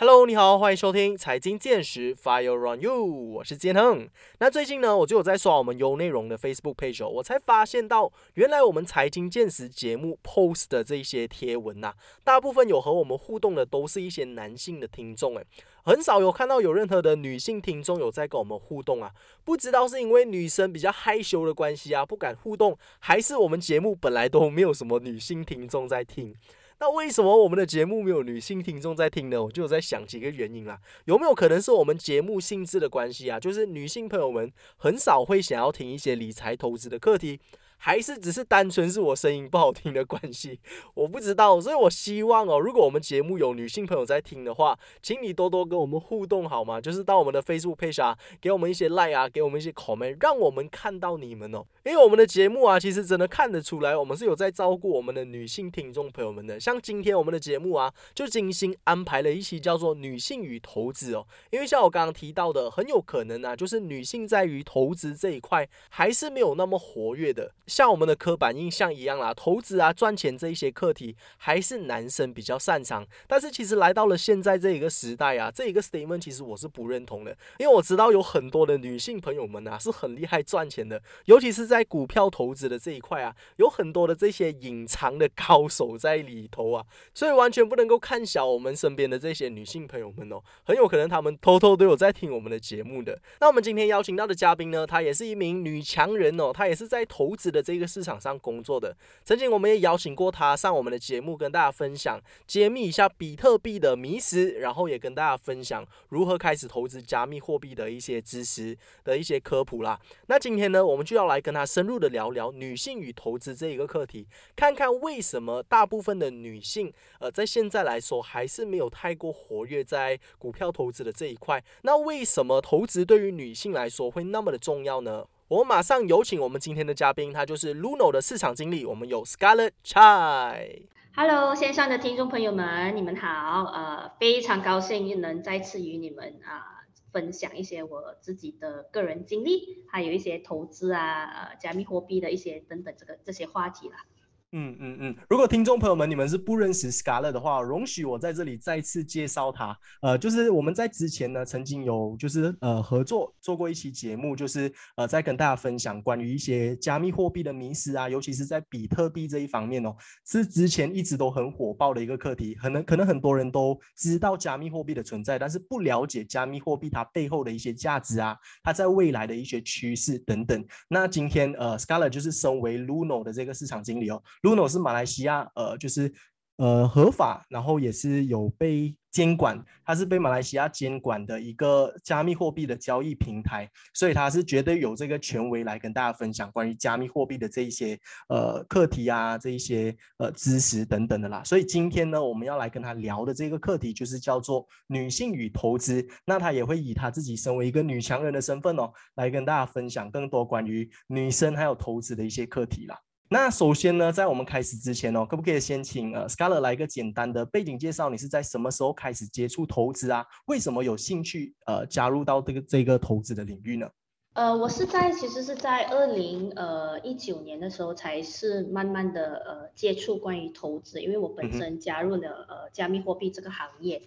Hello，你好，欢迎收听财经见识，Fire on you，我是建亨。那最近呢，我就有在刷我们优内容的 Facebook page，我才发现到，原来我们财经见识节目 post 的这些贴文呐，大部分有和我们互动的都是一些男性的听众，诶，很少有看到有任何的女性听众有在跟我们互动啊。不知道是因为女生比较害羞的关系啊，不敢互动，还是我们节目本来都没有什么女性听众在听。那为什么我们的节目没有女性听众在听呢？我就在想几个原因啦，有没有可能是我们节目性质的关系啊？就是女性朋友们很少会想要听一些理财投资的课题。还是只是单纯是我声音不好听的关系，我不知道，所以我希望哦，如果我们节目有女性朋友在听的话，请你多多跟我们互动好吗？就是到我们的 Facebook page 啊，给我们一些 like 啊，给我们一些 comment，让我们看到你们哦。因为我们的节目啊，其实真的看得出来，我们是有在照顾我们的女性听众朋友们的。像今天我们的节目啊，就精心安排了一期叫做《女性与投资》哦。因为像我刚刚提到的，很有可能啊，就是女性在于投资这一块还是没有那么活跃的。像我们的刻板印象一样啦，投资啊、赚钱这一些课题还是男生比较擅长。但是其实来到了现在这一个时代啊，这一个 statement 其实我是不认同的，因为我知道有很多的女性朋友们啊是很厉害赚钱的，尤其是在股票投资的这一块啊，有很多的这些隐藏的高手在里头啊，所以完全不能够看小我们身边的这些女性朋友们哦，很有可能她们偷偷都有在听我们的节目的。那我们今天邀请到的嘉宾呢，她也是一名女强人哦，她也是在投资的这个市。场上工作的，曾经我们也邀请过他上我们的节目，跟大家分享揭秘一下比特币的迷思，然后也跟大家分享如何开始投资加密货币的一些知识的一些科普啦。那今天呢，我们就要来跟他深入的聊聊女性与投资这一个课题，看看为什么大部分的女性，呃，在现在来说还是没有太过活跃在股票投资的这一块。那为什么投资对于女性来说会那么的重要呢？我马上有请我们今天的嘉宾，他就是 Luno 的市场经理。我们有 Scarlett Chai。Hello，线上的听众朋友们，你们好。呃，非常高兴能再次与你们啊分享一些我自己的个人经历，还有一些投资啊、呃加密货币的一些等等这个这些话题啦。嗯嗯嗯，如果听众朋友们你们是不认识 Scarlett 的话，容许我在这里再次介绍他。呃，就是我们在之前呢，曾经有就是呃合作做过一期节目，就是呃在跟大家分享关于一些加密货币的迷思啊，尤其是在比特币这一方面哦，是之前一直都很火爆的一个课题。可能可能很多人都知道加密货币的存在，但是不了解加密货币它背后的一些价值啊，它在未来的一些趋势等等。那今天呃 Scarlett 就是身为 Luno 的这个市场经理哦。Luno 是马来西亚，呃，就是呃合法，然后也是有被监管，它是被马来西亚监管的一个加密货币的交易平台，所以它是绝对有这个权威来跟大家分享关于加密货币的这一些呃课题啊，这一些呃知识等等的啦。所以今天呢，我们要来跟他聊的这个课题就是叫做女性与投资，那他也会以他自己身为一个女强人的身份哦，来跟大家分享更多关于女生还有投资的一些课题啦。那首先呢，在我们开始之前哦，可不可以先请呃 Scarlett 来一个简单的背景介绍？你是在什么时候开始接触投资啊？为什么有兴趣呃加入到这个这个投资的领域呢？呃，我是在其实是在二零呃一九年的时候，才是慢慢的呃接触关于投资，因为我本身加入了呃加密货币这个行业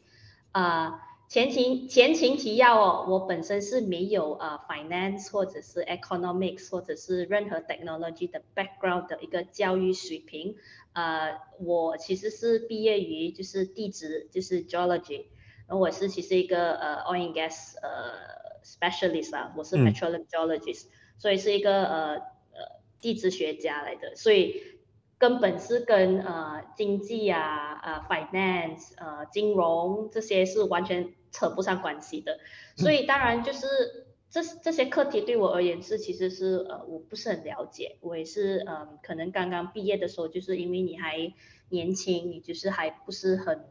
啊。前情前情提要哦，我本身是没有呃 finance 或者是 economics 或者是任何 technology 的 background 的一个教育水平，呃，我其实是毕业于就是地质就是 geology，然后我是其实一个呃 oil and gas 呃 specialist 啊，我是 petroleum geologist，所以是一个呃呃地质学家来的，所以根本是跟呃经济啊呃 finance 呃金融这些是完全。扯不上关系的，所以当然就是这这些课题对我而言是其实是呃我不是很了解，我也是嗯可能刚刚毕业的时候，就是因为你还年轻，你就是还不是很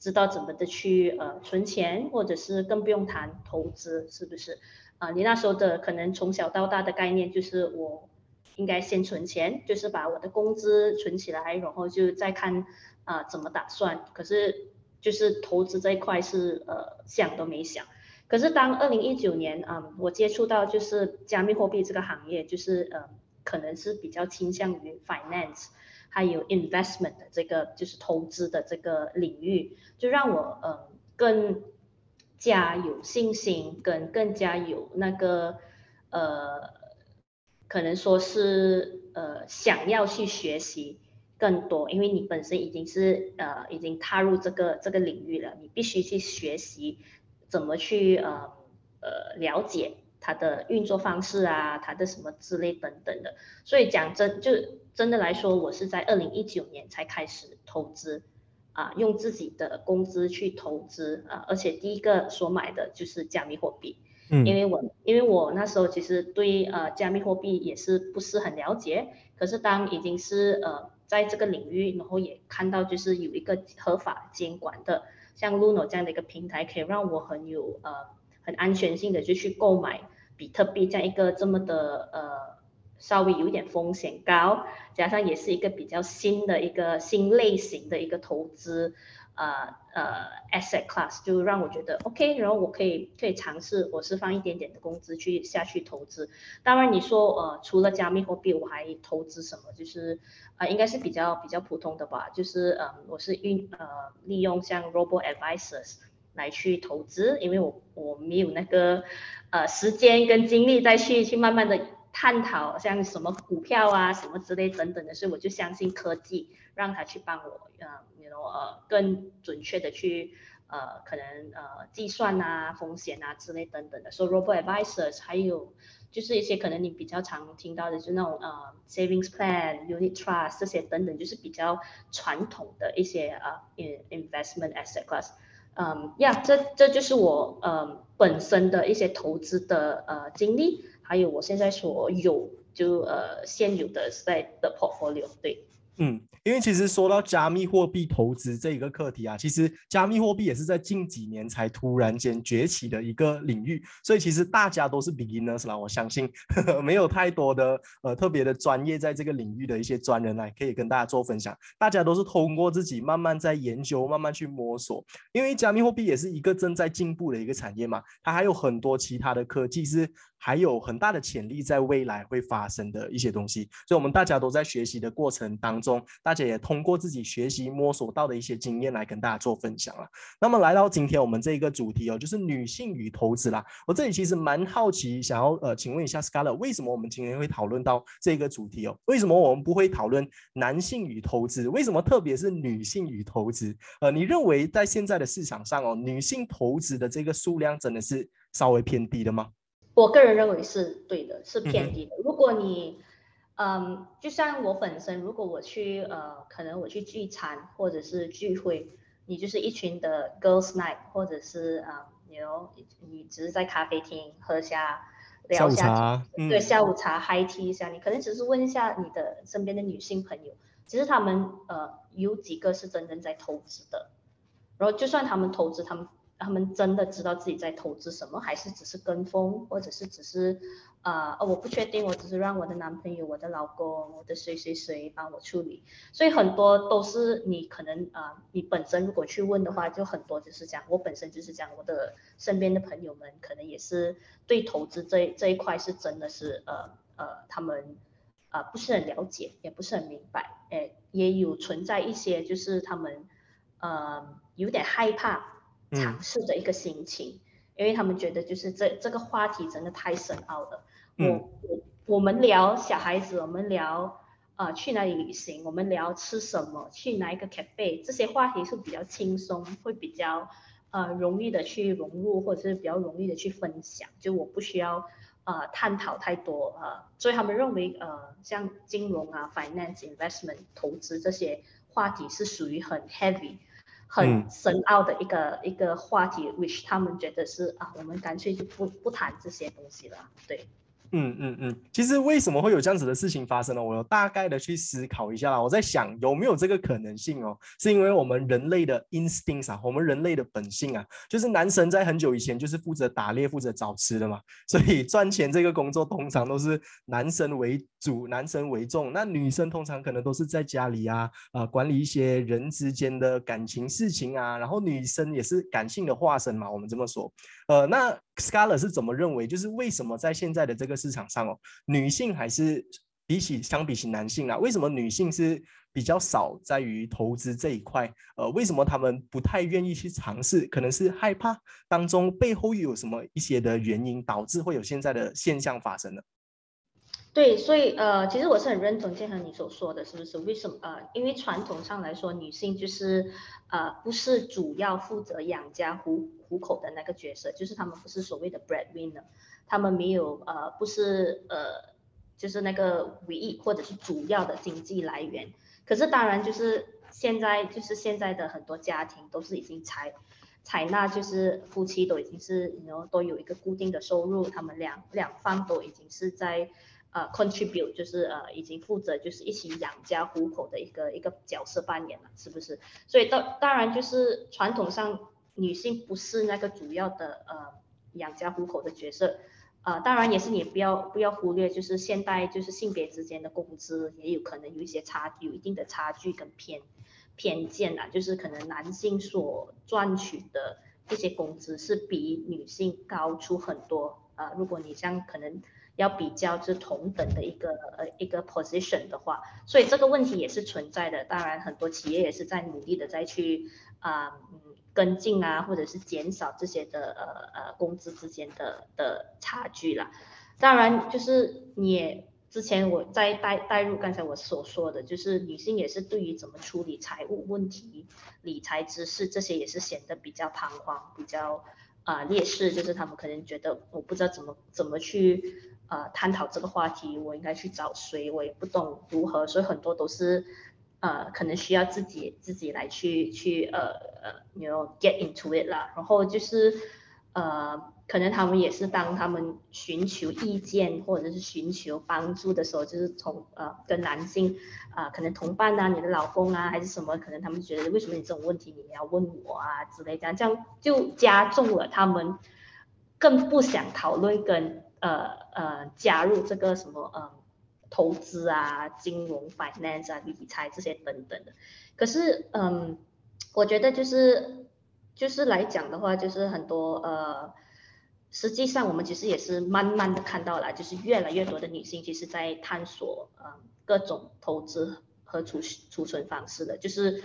知道怎么的去呃存钱，或者是更不用谈投资，是不是？啊，你那时候的可能从小到大的概念就是我应该先存钱，就是把我的工资存起来，然后就再看啊怎么打算。可是。就是投资这一块是呃想都没想，可是当二零一九年啊，我接触到就是加密货币这个行业，就是呃可能是比较倾向于 finance 还有 investment 的这个就是投资的这个领域，就让我呃更加有信心，跟更加有那个呃，可能说是呃想要去学习更多，因为你本身已经是呃已经踏入这个这个领域了，你必须去学习怎么去呃呃了解它的运作方式啊，它的什么之类等等的。所以讲真就真的来说，我是在二零一九年才开始投资。啊，用自己的工资去投资啊，而且第一个所买的就是加密货币，嗯，因为我因为我那时候其实对呃加密货币也是不是很了解，可是当已经是呃在这个领域，然后也看到就是有一个合法监管的，像 Luno 这样的一个平台，可以让我很有呃很安全性的就去购买比特币这样一个这么的呃。稍微有点风险高，加上也是一个比较新的一个新类型的一个投资，呃呃 asset class 就让我觉得 OK，然后我可以可以尝试，我是放一点点的工资去下去投资。当然你说呃除了加密货币我还投资什么？就是啊应该是比较比较普通的吧，就是嗯我是运呃利用像 robo advisors 来去投资，因为我我没有那个呃时间跟精力再去去慢慢的。探讨像什么股票啊，什么之类等等的，所以我就相信科技，让他去帮我，呃，you know，呃，更准确的去，呃，可能呃计算啊，风险啊之类等等的。所以 robo advisors 还有就是一些可能你比较常听到的，就那种呃 savings plan、unit trust 这些等等，就是比较传统的一些呃 investment asset class。嗯，呀，这这就是我呃本身的一些投资的呃经历。还有我现在所有就呃现有的在的 portfolio 对。嗯，因为其实说到加密货币投资这一个课题啊，其实加密货币也是在近几年才突然间崛起的一个领域，所以其实大家都是 beginners 啦，我相信呵呵没有太多的呃特别的专业在这个领域的一些专人来可以跟大家做分享，大家都是通过自己慢慢在研究，慢慢去摸索，因为加密货币也是一个正在进步的一个产业嘛，它还有很多其他的科技是还有很大的潜力在未来会发生的一些东西，所以我们大家都在学习的过程当。中，大家也通过自己学习摸索到的一些经验来跟大家做分享了。那么来到今天我们这一个主题哦，就是女性与投资啦。我这里其实蛮好奇，想要呃，请问一下 Scarlett，为什么我们今天会讨论到这个主题哦？为什么我们不会讨论男性与投资？为什么特别是女性与投资？呃，你认为在现在的市场上哦，女性投资的这个数量真的是稍微偏低的吗？我个人认为是对的，是偏低的。如果你嗯，就像我本身，如果我去呃，可能我去聚餐或者是聚会，你就是一群的 girls night，或者是啊，你 know 你只是在咖啡厅喝下聊下，对，下午茶 high tea 一下，你可能只是问一下你的身边的女性朋友，其实他们呃有几个是真正在投资的，然后就算他们投资，他们。他们真的知道自己在投资什么，还是只是跟风，或者是只是，呃，我不确定，我只是让我的男朋友、我的老公、我的谁谁谁帮我处理。所以很多都是你可能啊，你本身如果去问的话，就很多就是讲，我本身就是讲，我的身边的朋友们可能也是对投资这这一块是真的是呃呃，他们啊不是很了解，也不是很明白，哎，也有存在一些就是他们呃有点害怕。尝试的一个心情，因为他们觉得就是这这个话题真的太深奥了。我我我们聊小孩子，我们聊呃去哪里旅行，我们聊吃什么，去哪一个 cafe，这些话题是比较轻松，会比较呃容易的去融入，或者是比较容易的去分享。就我不需要呃探讨太多呃，所以他们认为呃像金融啊、finance、investment、投资这些话题是属于很 heavy。很深奥的一个一个话题，which 他们觉得是啊，我们干脆就不不谈这些东西了，对。嗯嗯嗯，其实为什么会有这样子的事情发生呢？我有大概的去思考一下啦。我在想有没有这个可能性哦？是因为我们人类的 instinct 啊，我们人类的本性啊，就是男神在很久以前就是负责打猎、负责找吃的嘛，所以赚钱这个工作通常都是男生为主、男生为重。那女生通常可能都是在家里啊啊管理一些人之间的感情事情啊，然后女生也是感性的化身嘛，我们这么说。呃，那 Scarlett 是怎么认为？就是为什么在现在的这个市场上哦，女性还是比起相比起男性啊，为什么女性是比较少在于投资这一块。呃，为什么他们不太愿意去尝试？可能是害怕当中背后又有什么一些的原因导致会有现在的现象发生呢？对，所以呃，其实我是很认同建和你所说的，是不是？为什么？呃，因为传统上来说，女性就是呃不是主要负责养家糊糊口的那个角色，就是他们不是所谓的 breadwinner，他们没有呃不是呃就是那个唯一或者是主要的经济来源。可是当然就是现在就是现在的很多家庭都是已经采采纳，就是夫妻都已经是然后都有一个固定的收入，他们两两方都已经是在。呃，contribute 就是呃，已经负责就是一起养家糊口的一个一个角色扮演了，是不是？所以当当然就是传统上女性不是那个主要的呃养家糊口的角色，呃，当然也是你不要不要忽略，就是现代就是性别之间的工资也有可能有一些差，有一定的差距跟偏偏见啊，就是可能男性所赚取的一些工资是比女性高出很多，呃，如果你像可能。要比较是同等的一个呃一个 position 的话，所以这个问题也是存在的。当然，很多企业也是在努力的再去啊嗯跟进啊，或者是减少这些的呃呃工资之间的的差距啦。当然，就是你也之前我在带带入刚才我所说的，就是女性也是对于怎么处理财务问题、理财知识这些也是显得比较彷徨、比较啊劣势，就是他们可能觉得我不知道怎么怎么去。呃，探讨这个话题，我应该去找谁？我也不懂如何，所以很多都是，呃，可能需要自己自己来去去呃呃，you know get into it 啦。然后就是，呃，可能他们也是当他们寻求意见或者是寻求帮助的时候，就是从呃跟男性啊，可能同伴啊，你的老公啊，还是什么，可能他们觉得为什么你这种问题你要问我啊之类这样，这样就加重了他们更不想讨论跟。呃呃，加入这个什么呃投资啊、金融 finance 啊、理财这些等等的。可是嗯，我觉得就是就是来讲的话，就是很多呃，实际上我们其实也是慢慢的看到了，就是越来越多的女性其实在探索呃各种投资和储储存方式的，就是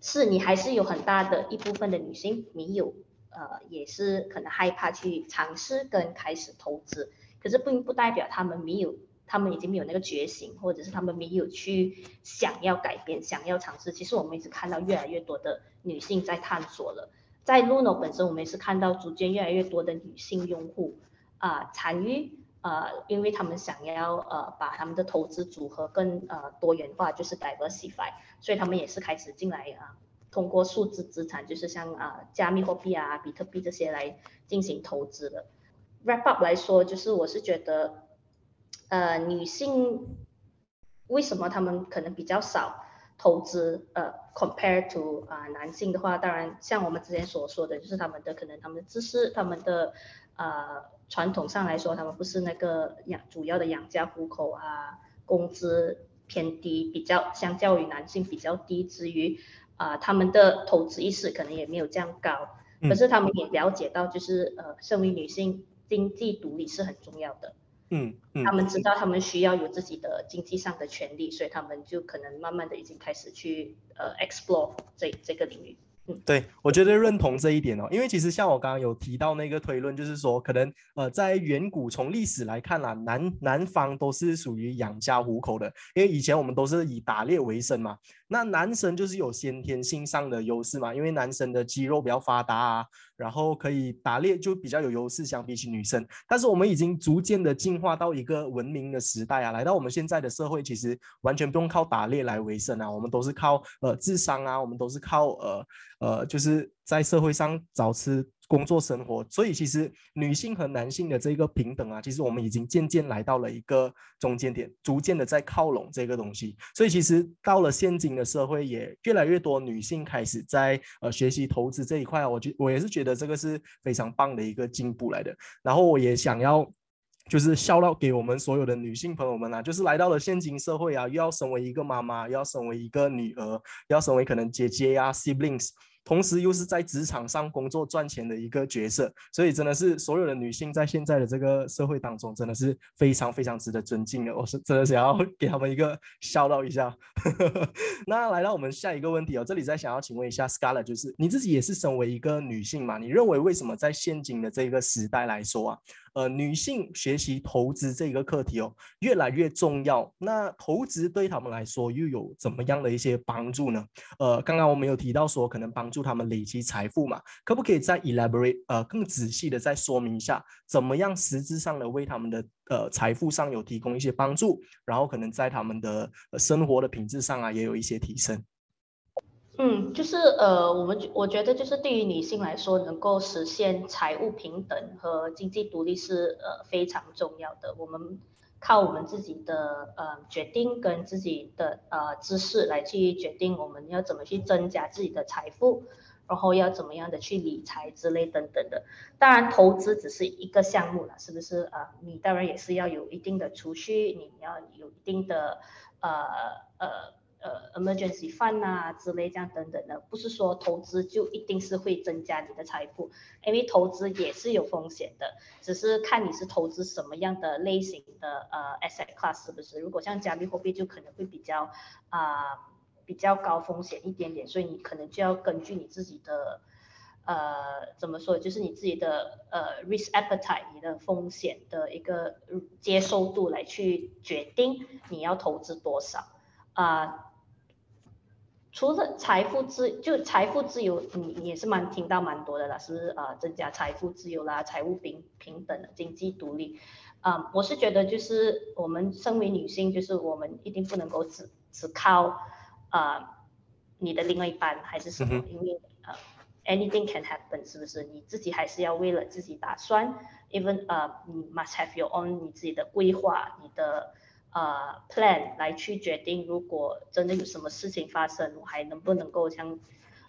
是你还是有很大的一部分的女性没有。呃，也是可能害怕去尝试跟开始投资，可是并不代表她们没有，他们已经没有那个觉醒，或者是他们没有去想要改变、想要尝试。其实我们一直看到越来越多的女性在探索了，在 Luno 本身，我们也是看到逐渐越来越多的女性用户啊参与，呃，因为他们想要呃把他们的投资组合更呃多元化，就是改革洗白所以他们也是开始进来啊。通过数字资产，就是像啊加密货币啊、比特币这些来进行投资的。Wrap up 来说，就是我是觉得，呃，女性为什么他们可能比较少投资？呃，compare to 啊男性的话，当然像我们之前所说的，就是他们的可能他们的知识、他们的呃传统上来说，他们不是那个养主要的养家糊口啊，工资偏低，比较相较于男性比较低之余。啊，他们的投资意识可能也没有这样高，可是他们也了解到，就是呃，身为女性，经济独立是很重要的。嗯嗯，他们知道他们需要有自己的经济上的权利，所以他们就可能慢慢的已经开始去呃 explore 这这个领域。嗯对，我觉得认同这一点哦，因为其实像我刚刚有提到那个推论，就是说可能呃在远古从历史来看啦，南南方都是属于养家糊口的，因为以前我们都是以打猎为生嘛。那男生就是有先天性上的优势嘛，因为男生的肌肉比较发达啊，然后可以打猎就比较有优势，相比起女生。但是我们已经逐渐的进化到一个文明的时代啊，来到我们现在的社会，其实完全不用靠打猎来为生啊，我们都是靠呃智商啊，我们都是靠呃呃就是在社会上找吃。工作生活，所以其实女性和男性的这个平等啊，其实我们已经渐渐来到了一个中间点，逐渐的在靠拢这个东西。所以其实到了现今的社会，也越来越多女性开始在呃学习投资这一块，我觉我也是觉得这个是非常棒的一个进步来的。然后我也想要就是笑到给我们所有的女性朋友们啊，就是来到了现今社会啊，又要成为一个妈妈，又要成为一个女儿，要成为可能姐姐呀，siblings。同时又是在职场上工作赚钱的一个角色，所以真的是所有的女性在现在的这个社会当中，真的是非常非常值得尊敬的。我是真的想要给他们一个 笑到一下。那来到我们下一个问题哦，这里再想要请问一下 Scarlett，就是你自己也是身为一个女性嘛？你认为为什么在现今的这个时代来说啊？呃，女性学习投资这个课题哦，越来越重要。那投资对他们来说又有怎么样的一些帮助呢？呃，刚刚我们有提到说，可能帮助他们累积财富嘛，可不可以再 elaborate 呃更仔细的再说明一下，怎么样实质上的为他们的呃财富上有提供一些帮助，然后可能在他们的生活的品质上啊也有一些提升。嗯，就是呃，我们我觉得就是对于女性来说，能够实现财务平等和经济独立是呃非常重要的。我们靠我们自己的呃决定跟自己的呃知识来去决定我们要怎么去增加自己的财富，然后要怎么样的去理财之类等等的。当然，投资只是一个项目了，是不是啊？你当然也是要有一定的储蓄，你要有一定的呃呃。呃，emergency fund 啊之类这样等等的，不是说投资就一定是会增加你的财富，因为投资也是有风险的，只是看你是投资什么样的类型的呃 asset class 是不是？如果像加密货币就可能会比较啊比较高风险一点点，所以你可能就要根据你自己的呃怎么说，就是你自己的呃 risk appetite，你的风险的一个接受度来去决定你要投资多少啊。除了财富自就财富自由，你也是蛮听到蛮多的啦，是不是啊，增加财富自由啦，财务平平等的经济独立，啊，我是觉得就是我们身为女性，就是我们一定不能够只只靠啊你的另外一半还是什么，因为呃 anything can happen，是不是？你自己还是要为了自己打算，even 呃你 must have your own 你自己的规划，你的。呃，plan 来去决定，如果真的有什么事情发生，我还能不能够像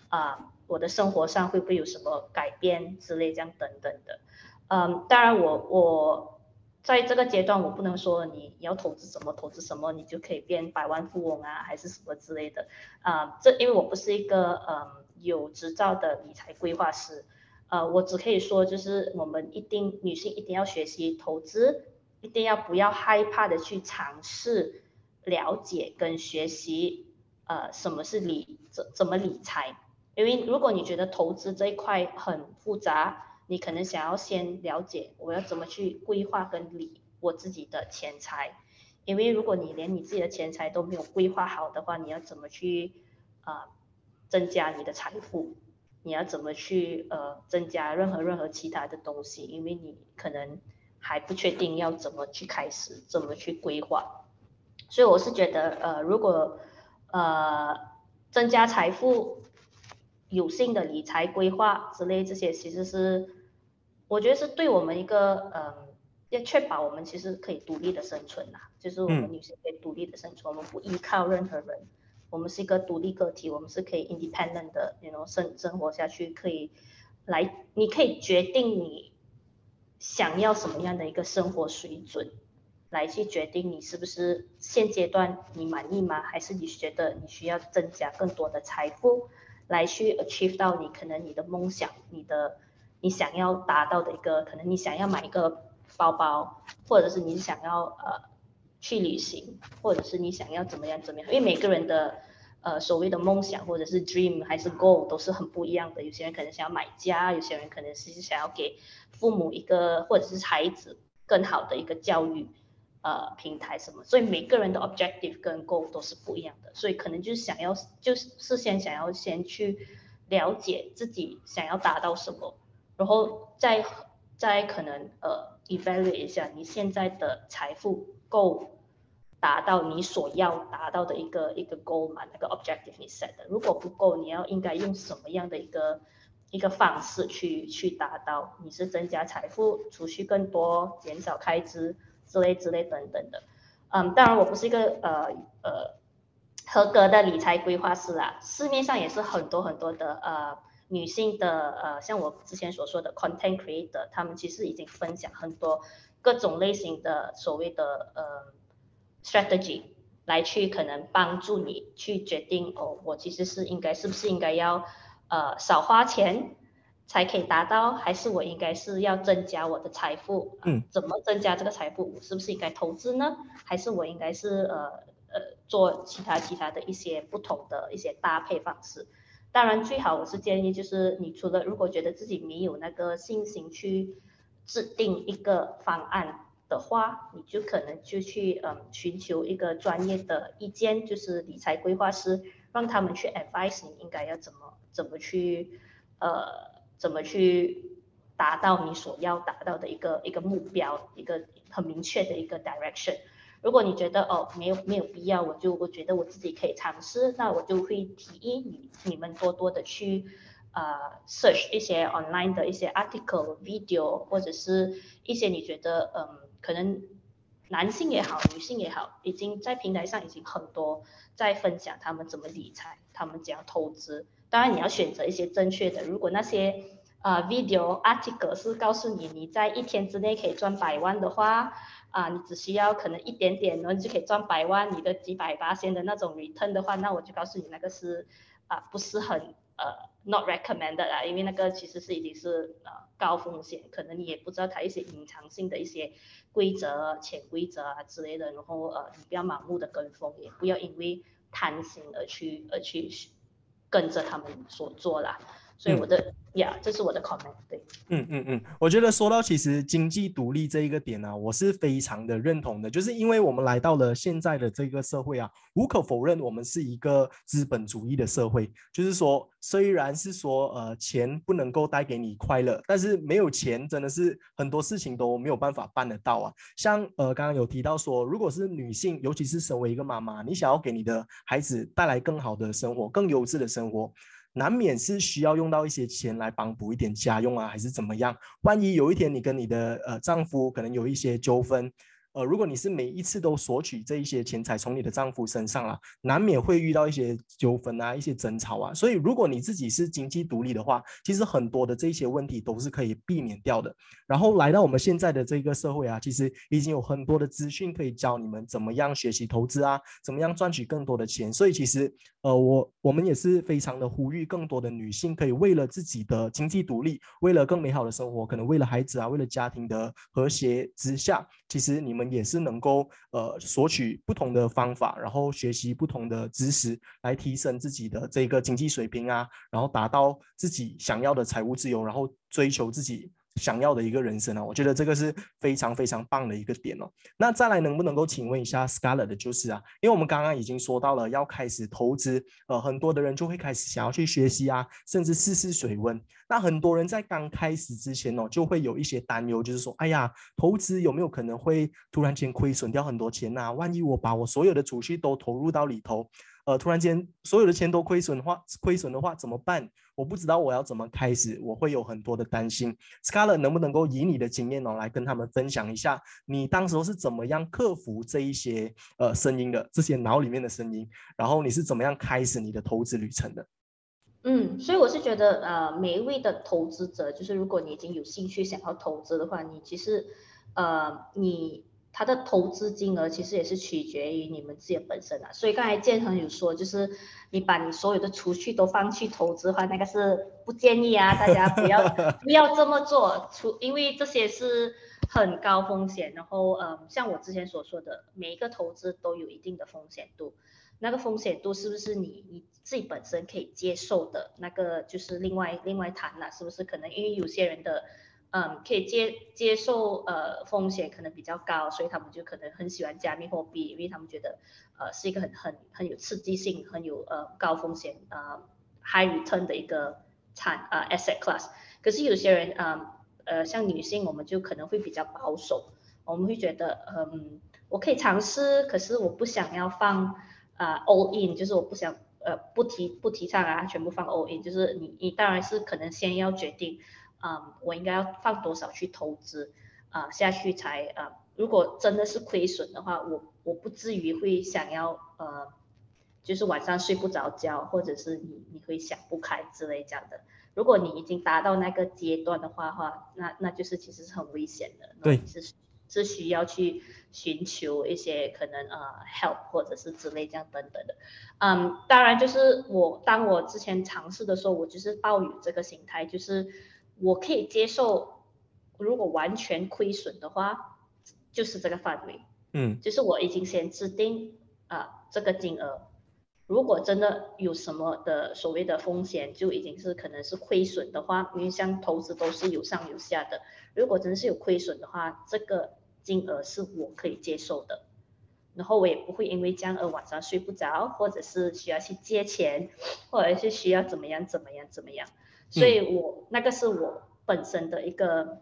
啊，我的生活上会不会有什么改变之类这样等等的。嗯，当然我我在这个阶段我不能说你要投资什么投资什么，你就可以变百万富翁啊，还是什么之类的啊。这因为我不是一个嗯有执照的理财规划师，呃，我只可以说就是我们一定女性一定要学习投资。一定要不要害怕的去尝试了解跟学习，呃，什么是理怎怎么理财？因为如果你觉得投资这一块很复杂，你可能想要先了解我要怎么去规划跟理我自己的钱财。因为如果你连你自己的钱财都没有规划好的话，你要怎么去啊增加你的财富？你要怎么去呃增加任何任何其他的东西？因为你可能。还不确定要怎么去开始，怎么去规划，所以我是觉得，呃，如果呃增加财富、有性的理财规划之类这些，其实是我觉得是对我们一个，嗯，要确保我们其实可以独立的生存呐，就是我们女性可以独立的生存，我们不依靠任何人，我们是一个独立个体，我们是可以 independent 的，你 know 生生活下去，可以来，你可以决定你。想要什么样的一个生活水准，来去决定你是不是现阶段你满意吗？还是你觉得你需要增加更多的财富，来去 achieve 到你可能你的梦想，你的你想要达到的一个可能你想要买一个包包，或者是你想要呃去旅行，或者是你想要怎么样怎么样？因为每个人的。呃，所谓的梦想或者是 dream 还是 goal 都是很不一样的。有些人可能想要买家，有些人可能是想要给父母一个或者是孩子更好的一个教育呃平台什么。所以每个人的 objective 跟 goal 都是不一样的。所以可能就是想要就是事先想要先去了解自己想要达到什么，然后再再可能呃 evaluate 一下你现在的财富够。达到你所要达到的一个一个 goal 嘛，那个 objective 你 set 的，如果不够，你要应该用什么样的一个一个方式去去达到？你是增加财富、储蓄更多、减少开支之类之类等等的。嗯，当然我不是一个呃呃合格的理财规划师啦，市面上也是很多很多的呃女性的呃，像我之前所说的 content creator，他们其实已经分享很多各种类型的所谓的呃。Strategy 来去可能帮助你去决定哦，我其实是应该是不是应该要呃少花钱才可以达到，还是我应该是要增加我的财富？嗯，怎么增加这个财富？我是不是应该投资呢？还是我应该是呃呃做其他其他的一些不同的一些搭配方式？当然，最好我是建议就是你除了如果觉得自己没有那个信心去制定一个方案。的话，你就可能就去嗯寻求一个专业的意见，就是理财规划师，让他们去 advise 你应该要怎么怎么去呃怎么去达到你所要达到的一个一个目标，一个很明确的一个 direction。如果你觉得哦没有没有必要，我就我觉得我自己可以尝试，那我就会提议你你们多多的去呃 search 一些 online 的一些 article video 或者是一些你觉得嗯。可能男性也好，女性也好，已经在平台上已经很多在分享他们怎么理财，他们怎样投资。当然你要选择一些正确的。如果那些啊 video article 是告诉你你在一天之内可以赚百万的话，啊你只需要可能一点点，然后你就可以赚百万，你的几百八千的那种 return 的话，那我就告诉你那个是啊不是很。呃，not recommended 啊，因为那个其实是已经是呃高风险，可能你也不知道它一些隐藏性的一些规则、潜规则啊之类的，然后呃，你不要盲目的跟风，也不要因为贪心而去而去跟着他们所做啦。所以我的呀，这是我的 comment。对，嗯嗯嗯，我觉得说到其实经济独立这一个点呢，我是非常的认同的。就是因为我们来到了现在的这个社会啊，无可否认，我们是一个资本主义的社会。就是说，虽然是说呃钱不能够带给你快乐，但是没有钱真的是很多事情都没有办法办得到啊。像呃刚刚有提到说，如果是女性，尤其是身为一个妈妈，你想要给你的孩子带来更好的生活、更优质的生活。难免是需要用到一些钱来帮补一点家用啊，还是怎么样？万一有一天你跟你的呃丈夫可能有一些纠纷。呃，如果你是每一次都索取这一些钱财从你的丈夫身上啊，难免会遇到一些纠纷啊，一些争吵啊。所以，如果你自己是经济独立的话，其实很多的这些问题都是可以避免掉的。然后来到我们现在的这个社会啊，其实已经有很多的资讯可以教你们怎么样学习投资啊，怎么样赚取更多的钱。所以，其实呃，我我们也是非常的呼吁更多的女性可以为了自己的经济独立，为了更美好的生活，可能为了孩子啊，为了家庭的和谐之下，其实你们。也是能够呃索取不同的方法，然后学习不同的知识，来提升自己的这个经济水平啊，然后达到自己想要的财务自由，然后追求自己。想要的一个人生啊，我觉得这个是非常非常棒的一个点哦。那再来能不能够请问一下 Scarlett 的就是啊，因为我们刚刚已经说到了要开始投资，呃，很多的人就会开始想要去学习啊，甚至试试水温。那很多人在刚开始之前哦，就会有一些担忧，就是说，哎呀，投资有没有可能会突然间亏损掉很多钱呐？万一我把我所有的储蓄都投入到里头？呃，突然间所有的钱都亏损的话，亏损的话怎么办？我不知道我要怎么开始，我会有很多的担心。Scarlet 能不能够以你的经验哦，来跟他们分享一下，你当时候是怎么样克服这一些呃声音的这些脑里面的声音，然后你是怎么样开始你的投资旅程的？嗯，所以我是觉得呃，每一位的投资者，就是如果你已经有兴趣想要投资的话，你其实呃你。他的投资金额其实也是取决于你们自己本身的，所以刚才建恒有说，就是你把你所有的储蓄都放去投资的话，那个是不建议啊，大家不要 不要这么做，除因为这些是很高风险，然后嗯，像我之前所说的，每一个投资都有一定的风险度，那个风险度是不是你你自己本身可以接受的那个，就是另外另外谈了，是不是可能因为有些人的。嗯，可以接接受呃风险可能比较高，所以他们就可能很喜欢加密货币，因为他们觉得呃是一个很很很有刺激性、很有呃高风险呃 high return 的一个产呃 asset class。可是有些人啊呃像女性，我们就可能会比较保守，我们会觉得嗯我可以尝试，可是我不想要放啊 all in，就是我不想呃不提不提倡啊全部放 all in，就是你你当然是可能先要决定。嗯，我应该要放多少去投资啊下去才啊？如果真的是亏损的话，我我不至于会想要呃，就是晚上睡不着觉，或者是你你会想不开之类这样的。如果你已经达到那个阶段的话话，那那就是其实是很危险的。对，是是需要去寻求一些可能呃 help 或者是之类这样等等的。嗯，当然就是我当我之前尝试的时候，我就是抱有这个心态，就是我可以接受，如果完全亏损的话，就是这个范围。嗯，就是我已经先制定啊这个金额。如果真的有什么的所谓的风险，就已经是可能是亏损的话，因为像投资都是有上有下的。如果真的是有亏损的话，这个金额是我可以接受的，然后我也不会因为这样而晚上睡不着，或者是需要去借钱，或者是需要怎么样怎么样怎么样。所以我那个是我本身的一个，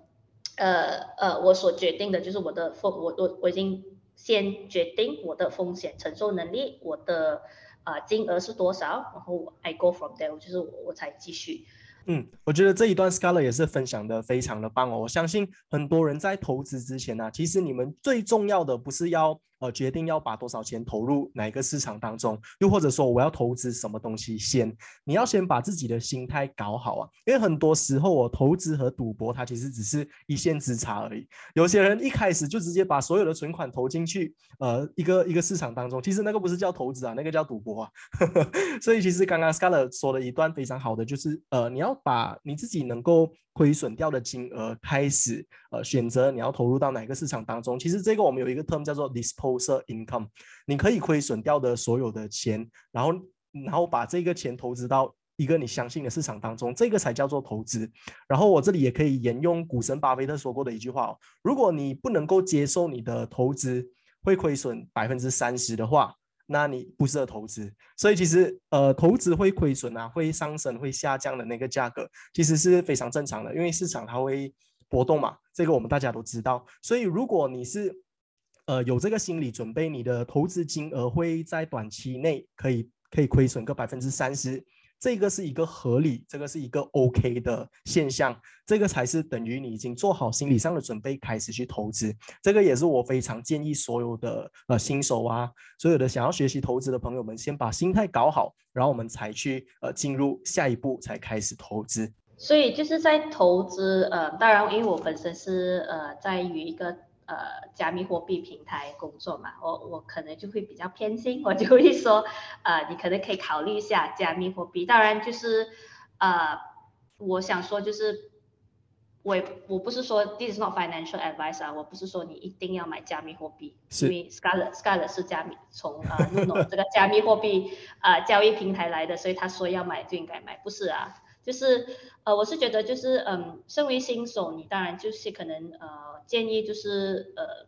呃呃，我所决定的就是我的风，我我我已经先决定我的风险承受能力，我的。啊，金额是多少？然后 I go from there，就是我我才继续。嗯，我觉得这一段 Scarlett 也是分享的非常的棒哦。我相信很多人在投资之前呢，其实你们最重要的不是要。呃，决定要把多少钱投入哪一个市场当中，又或者说我要投资什么东西，先你要先把自己的心态搞好啊。因为很多时候，我投资和赌博，它其实只是一线之差而已。有些人一开始就直接把所有的存款投进去，呃，一个一个市场当中，其实那个不是叫投资啊，那个叫赌博啊。所以其实刚刚 scarl 说的一段非常好的，就是呃，你要把你自己能够。亏损掉的金额开始，呃，选择你要投入到哪个市场当中。其实这个我们有一个 term 叫做 disposal income，你可以亏损掉的所有的钱，然后然后把这个钱投资到一个你相信的市场当中，这个才叫做投资。然后我这里也可以沿用股神巴菲特说过的一句话哦：如果你不能够接受你的投资会亏损百分之三十的话。那你不适合投资，所以其实呃，投资会亏损啊，会上升、会下降的那个价格，其实是非常正常的，因为市场它会波动嘛，这个我们大家都知道。所以如果你是呃有这个心理准备，你的投资金额会在短期内可以可以亏损个百分之三十。这个是一个合理，这个是一个 OK 的现象，这个才是等于你已经做好心理上的准备，开始去投资。这个也是我非常建议所有的呃新手啊，所有的想要学习投资的朋友们，先把心态搞好，然后我们才去呃进入下一步，才开始投资。所以就是在投资，呃，当然因为我本身是呃在于一个。呃，加密货币平台工作嘛，我我可能就会比较偏心，我就会说，呃，你可能可以考虑一下加密货币。当然就是，呃，我想说就是，我我不是说 this is not financial advice 啊，我不是说你一定要买加密货币，因为 Scarlett Scarlett 是加密从啊 Luno 这个加密货币啊交易平台来的，所以他说要买就应该买，不是啊。就是，呃，我是觉得就是，嗯，身为新手，你当然就是可能，呃，建议就是，呃，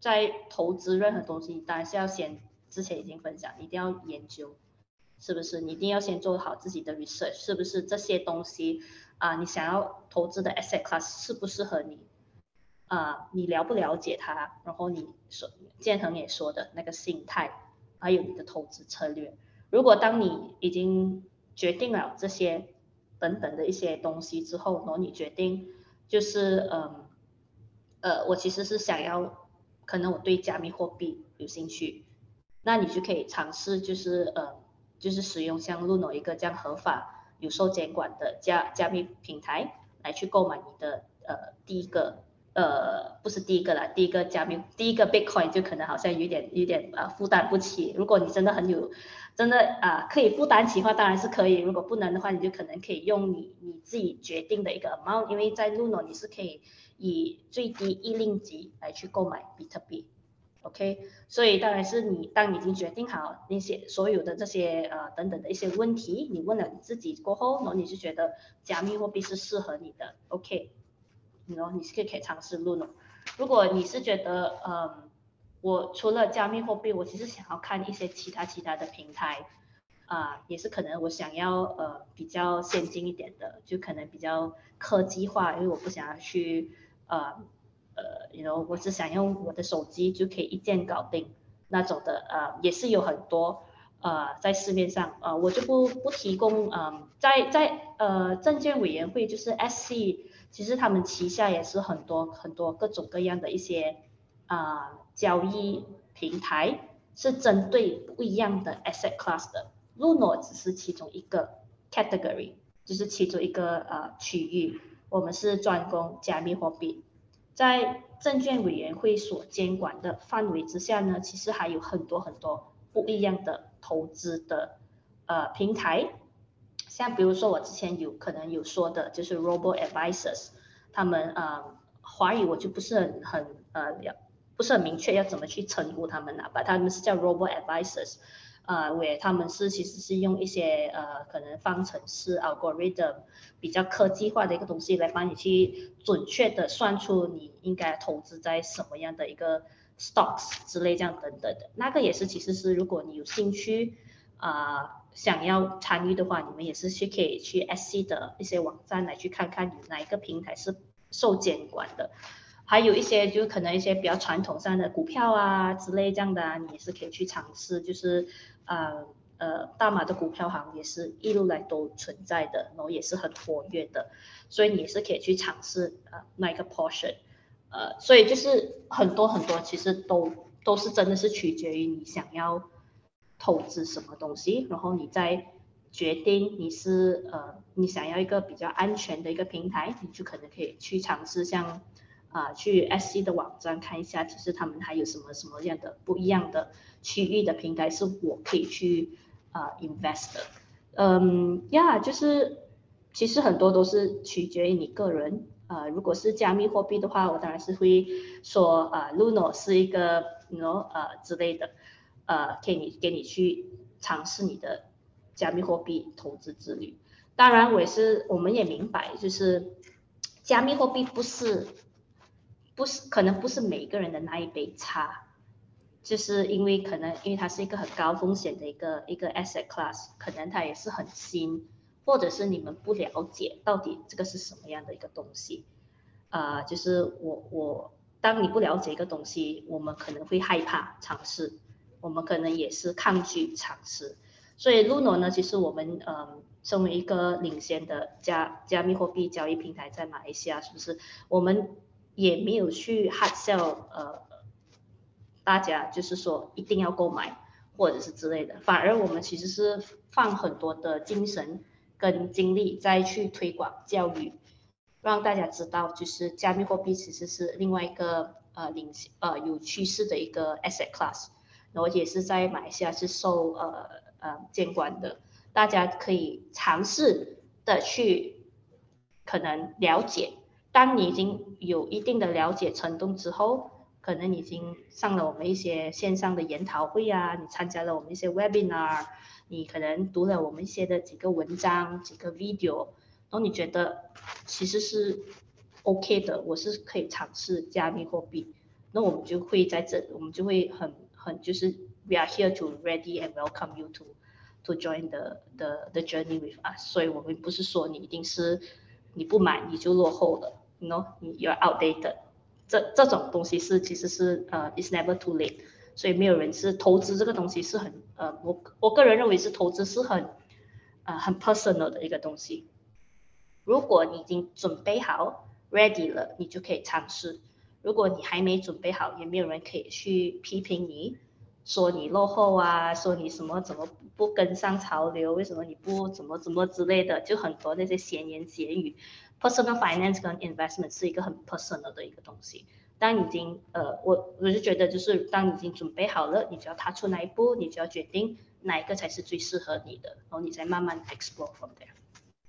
在投资任何东西，你当然是要先，之前已经分享，一定要研究，是不是？你一定要先做好自己的 research，是不是这些东西啊？你想要投资的 asset class 适不适合你？啊，你了不了解它？然后你说建恒也说的那个心态，还有你的投资策略，如果当你已经决定了这些。等等的一些东西之后，然后你决定就是嗯呃，我其实是想要，可能我对加密货币有兴趣，那你就可以尝试就是呃就是使用像 Luno 一个这样合法有受监管的加加密平台来去购买你的呃第一个呃不是第一个啦，第一个加密第一个 Bitcoin 就可能好像有点有点呃负担不起，如果你真的很有。真的啊，可以负担起的话，当然是可以。如果不能的话，你就可能可以用你你自己决定的一个 amount，因为在 Luno 你是可以以最低一令吉来去购买比特币，OK？所以当然是你当你已经决定好那些所有的这些呃等等的一些问题，你问了你自己过后，然后你是觉得加密货币是适合你的，OK？然后你是可以可以尝试 Luno。如果你是觉得嗯。我除了加密货币，我其实想要看一些其他其他的平台，啊，也是可能我想要呃比较先进一点的，就可能比较科技化，因为我不想要去呃呃，you know，我只想用我的手机就可以一键搞定那种的，呃，也是有很多呃在市面上，呃，我就不不提供，嗯，在在呃证券委员会就是 SC，其实他们旗下也是很多很多各种各样的一些啊。交易平台是针对不一样的 asset class 的，Luno 只是其中一个 category，就是其中一个呃区域。我们是专攻加密货币，在证券委员会所监管的范围之下呢，其实还有很多很多不一样的投资的呃平台，像比如说我之前有可能有说的，就是 Robo Advisors，他们呃华语我就不是很很呃了，不是很明确要怎么去称呼他们了，把他们是叫 Robo Advisors。呃，为他们是其实是用一些呃可能方程式 algorithm 比较科技化的一个东西来帮你去准确的算出你应该投资在什么样的一个 stocks 之类这样等等的，那个也是其实是如果你有兴趣啊想要参与的话，你们也是去可以去 SC 的一些网站来去看看有哪一个平台是受监管的。还有一些就可能一些比较传统上的股票啊之类这样的啊，你也是可以去尝试。就是呃呃，大马的股票行也是一路来都存在的，然后也是很活跃的，所以你也是可以去尝试呃那一个 portion。呃，所以就是很多很多其实都都是真的是取决于你想要投资什么东西，然后你再决定你是呃你想要一个比较安全的一个平台，你就可能可以去尝试像。啊，去 SC 的网站看一下，其实他们还有什么什么样的不一样的区域的平台是我可以去啊 invest 的。嗯，呀，就是其实很多都是取决于你个人。呃，如果是加密货币的话，我当然是会说啊，Luno 是一个，you know，呃之类的，呃，给你给你去尝试你的加密货币投资之旅。当然，我也是，我们也明白，就是加密货币不是。不是，可能不是每个人的那一杯茶，就是因为可能因为它是一个很高风险的一个一个 asset class，可能它也是很新，或者是你们不了解到底这个是什么样的一个东西，啊，就是我我当你不了解一个东西，我们可能会害怕尝试，我们可能也是抗拒尝试，所以 Luno 呢，其实我们嗯，身为一个领先的加加密货币交易平台在马来西亚，是不是我们？也没有去 hard sell，呃，大家就是说一定要购买或者是之类的，反而我们其实是放很多的精神跟精力再去推广教育，让大家知道就是加密货币其实是另外一个呃领呃有趋势的一个 asset class，然后也是在马来西亚是受呃呃监管的，大家可以尝试的去可能了解。当你已经有一定的了解程度之后，可能已经上了我们一些线上的研讨会啊，你参加了我们一些 webinar，你可能读了我们一些的几个文章、几个 video，然后你觉得其实是 OK 的，我是可以尝试加密货币，那我们就会在这，我们就会很很就是 we are here to ready and welcome you to to join the the the journey with us，所以我们不是说你一定是你不买你就落后了。No，你 you're outdated，这这种东西是其实是呃，it's never too late，所以没有人是投资这个东西是很呃，我我个人认为是投资是很呃很 personal 的一个东西。如果你已经准备好 ready 了，你就可以尝试； 如果你还没准备好，也没有人可以去批评你，说你落后啊，说你什么怎么不跟上潮流，为什么你不怎么怎么之类的，就很多那些闲言闲语。Personal finance 跟 investment 是一个很 personal 的一个东西。当已经呃，我我就觉得就是当你已经准备好了，你就要踏出那一步，你就要决定哪一个才是最适合你的，然后你再慢慢 explore from there。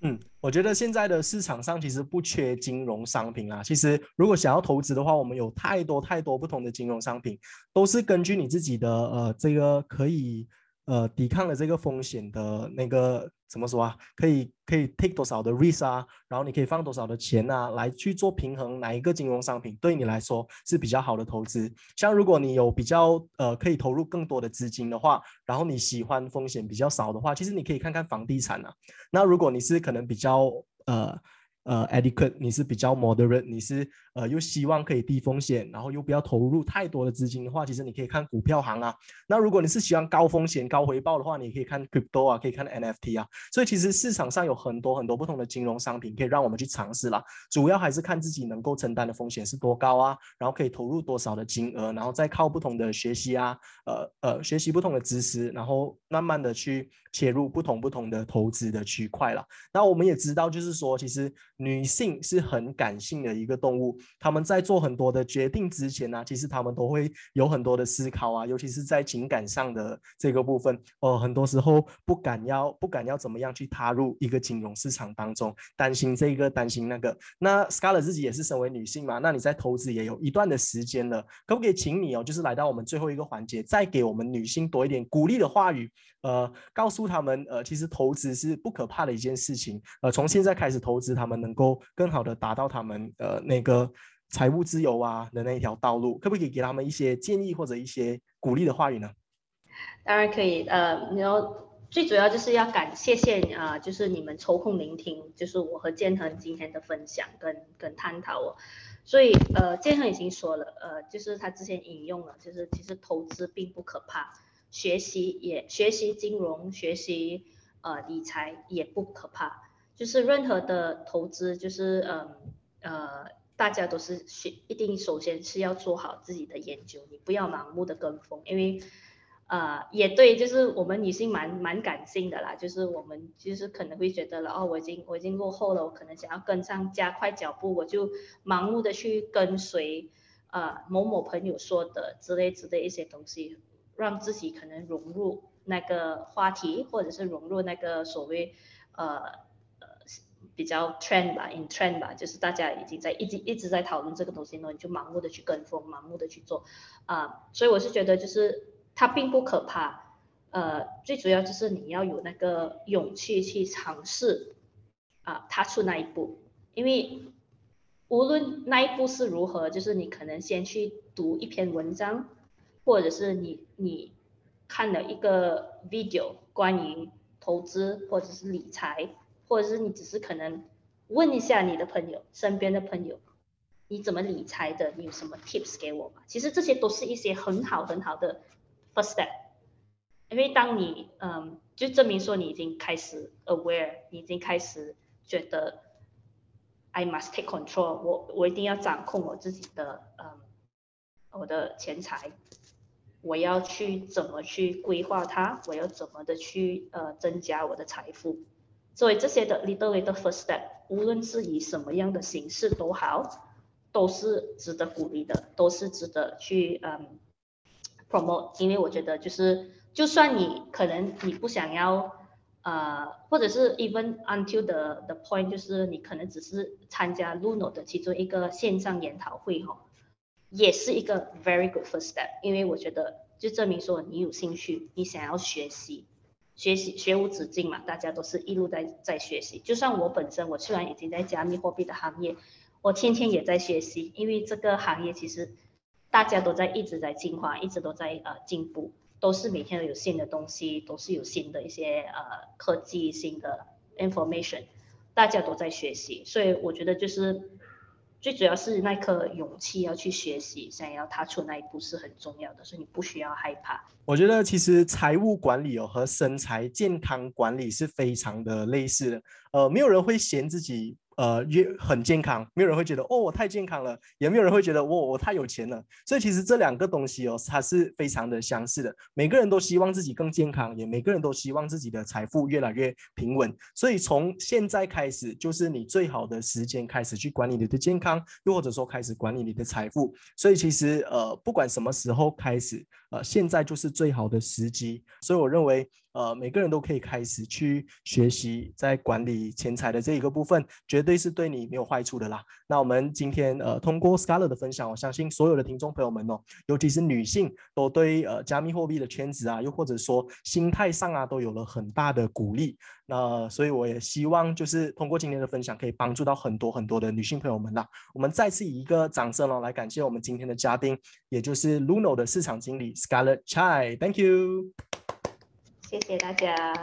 嗯，我觉得现在的市场上其实不缺金融商品啦。其实如果想要投资的话，我们有太多太多不同的金融商品，都是根据你自己的呃这个可以。呃，抵抗的这个风险的那个怎么说啊？可以可以 take 多少的 risk 啊？然后你可以放多少的钱啊？来去做平衡，哪一个金融商品对你来说是比较好的投资？像如果你有比较呃可以投入更多的资金的话，然后你喜欢风险比较少的话，其实你可以看看房地产啊。那如果你是可能比较呃。呃，adequate，你是比较 moderate，你是呃又希望可以低风险，然后又不要投入太多的资金的话，其实你可以看股票行啊。那如果你是喜欢高风险高回报的话，你可以看 crypto 啊，可以看 NFT 啊。所以其实市场上有很多很多不同的金融商品可以让我们去尝试啦。主要还是看自己能够承担的风险是多高啊，然后可以投入多少的金额，然后再靠不同的学习啊，呃呃学习不同的知识，然后慢慢的去切入不同不同的投资的区块了。那我们也知道，就是说其实。女性是很感性的一个动物，他们在做很多的决定之前呢，其实他们都会有很多的思考啊，尤其是在情感上的这个部分，哦，很多时候不敢要不敢要怎么样去踏入一个金融市场当中，担心这个担心那个。那 Scarlett 自己也是身为女性嘛，那你在投资也有一段的时间了，可不可以请你哦，就是来到我们最后一个环节，再给我们女性多一点鼓励的话语，呃，告诉他们，呃，其实投资是不可怕的一件事情，呃，从现在开始投资，他们能够更好的达到他们呃那个财务自由啊的那一条道路，可不可以给他们一些建议或者一些鼓励的话语呢？当然可以，呃，然后最主要就是要感谢谢啊，就是你们抽空聆听，就是我和建恒今天的分享跟跟探讨哦。所以呃，建恒已经说了，呃，就是他之前引用了，就是其实投资并不可怕，学习也学习金融，学习呃理财也不可怕，就是任何的投资，就是嗯呃，大家都是学，一定首先是要做好自己的研究，你不要盲目的跟风，因为。呃，也对，就是我们女性蛮蛮感性的啦，就是我们就是可能会觉得了，哦，我已经我已经落后了，我可能想要跟上，加快脚步，我就盲目的去跟随，呃，某某朋友说的之类之类一些东西，让自己可能融入那个话题，或者是融入那个所谓，呃呃比较 trend 吧，in trend 吧，就是大家已经在一直一直在讨论这个东西呢，你就盲目的去跟风，盲目的去做，啊，所以我是觉得就是。它并不可怕，呃，最主要就是你要有那个勇气去尝试，啊，踏出那一步，因为无论那一步是如何，就是你可能先去读一篇文章，或者是你你看了一个 video 关于投资或者是理财，或者是你只是可能问一下你的朋友，身边的朋友，你怎么理财的，你有什么 tips 给我吗？其实这些都是一些很好很好的。First step，因为当你嗯，就证明说你已经开始 aware，你已经开始觉得 I must take control，我我一定要掌控我自己的嗯，我的钱财，我要去怎么去规划它，我要怎么的去呃增加我的财富，所以这些的 little little first step，无论是以什么样的形式都好，都是值得鼓励的，都是值得去嗯。promote，因为我觉得就是，就算你可能你不想要，呃，或者是 even until the the point，就是你可能只是参加 Luno 的其中一个线上研讨会哈，也是一个 very good first step，因为我觉得就证明说你有兴趣，你想要学习，学习学无止境嘛，大家都是一路在在学习，就算我本身我虽然已经在加密货币的行业，我天天也在学习，因为这个行业其实。大家都在一直在进化，一直都在呃进步，都是每天都有新的东西，都是有新的一些呃科技新的 information，大家都在学习，所以我觉得就是最主要是那颗勇气要去学习，想要踏出那一步是很重要的，所以你不需要害怕。我觉得其实财务管理哦和身材健康管理是非常的类似的，呃，没有人会嫌自己。呃，越很健康，没有人会觉得哦，我太健康了，也没有人会觉得我我太有钱了。所以其实这两个东西哦，它是非常的相似的。每个人都希望自己更健康，也每个人都希望自己的财富越来越平稳。所以从现在开始，就是你最好的时间开始去管理你的健康，又或者说开始管理你的财富。所以其实呃，不管什么时候开始，呃，现在就是最好的时机。所以我认为。呃，每个人都可以开始去学习在管理钱财的这一个部分，绝对是对你没有坏处的啦。那我们今天呃通过 Scarlett 的分享，我相信所有的听众朋友们哦，尤其是女性，都对呃加密货币的圈子啊，又或者说心态上啊，都有了很大的鼓励。那所以我也希望就是通过今天的分享，可以帮助到很多很多的女性朋友们啦。我们再次以一个掌声哦来感谢我们今天的嘉宾，也就是 Luno 的市场经理 Scarlett Chai，Thank you。谢谢大家。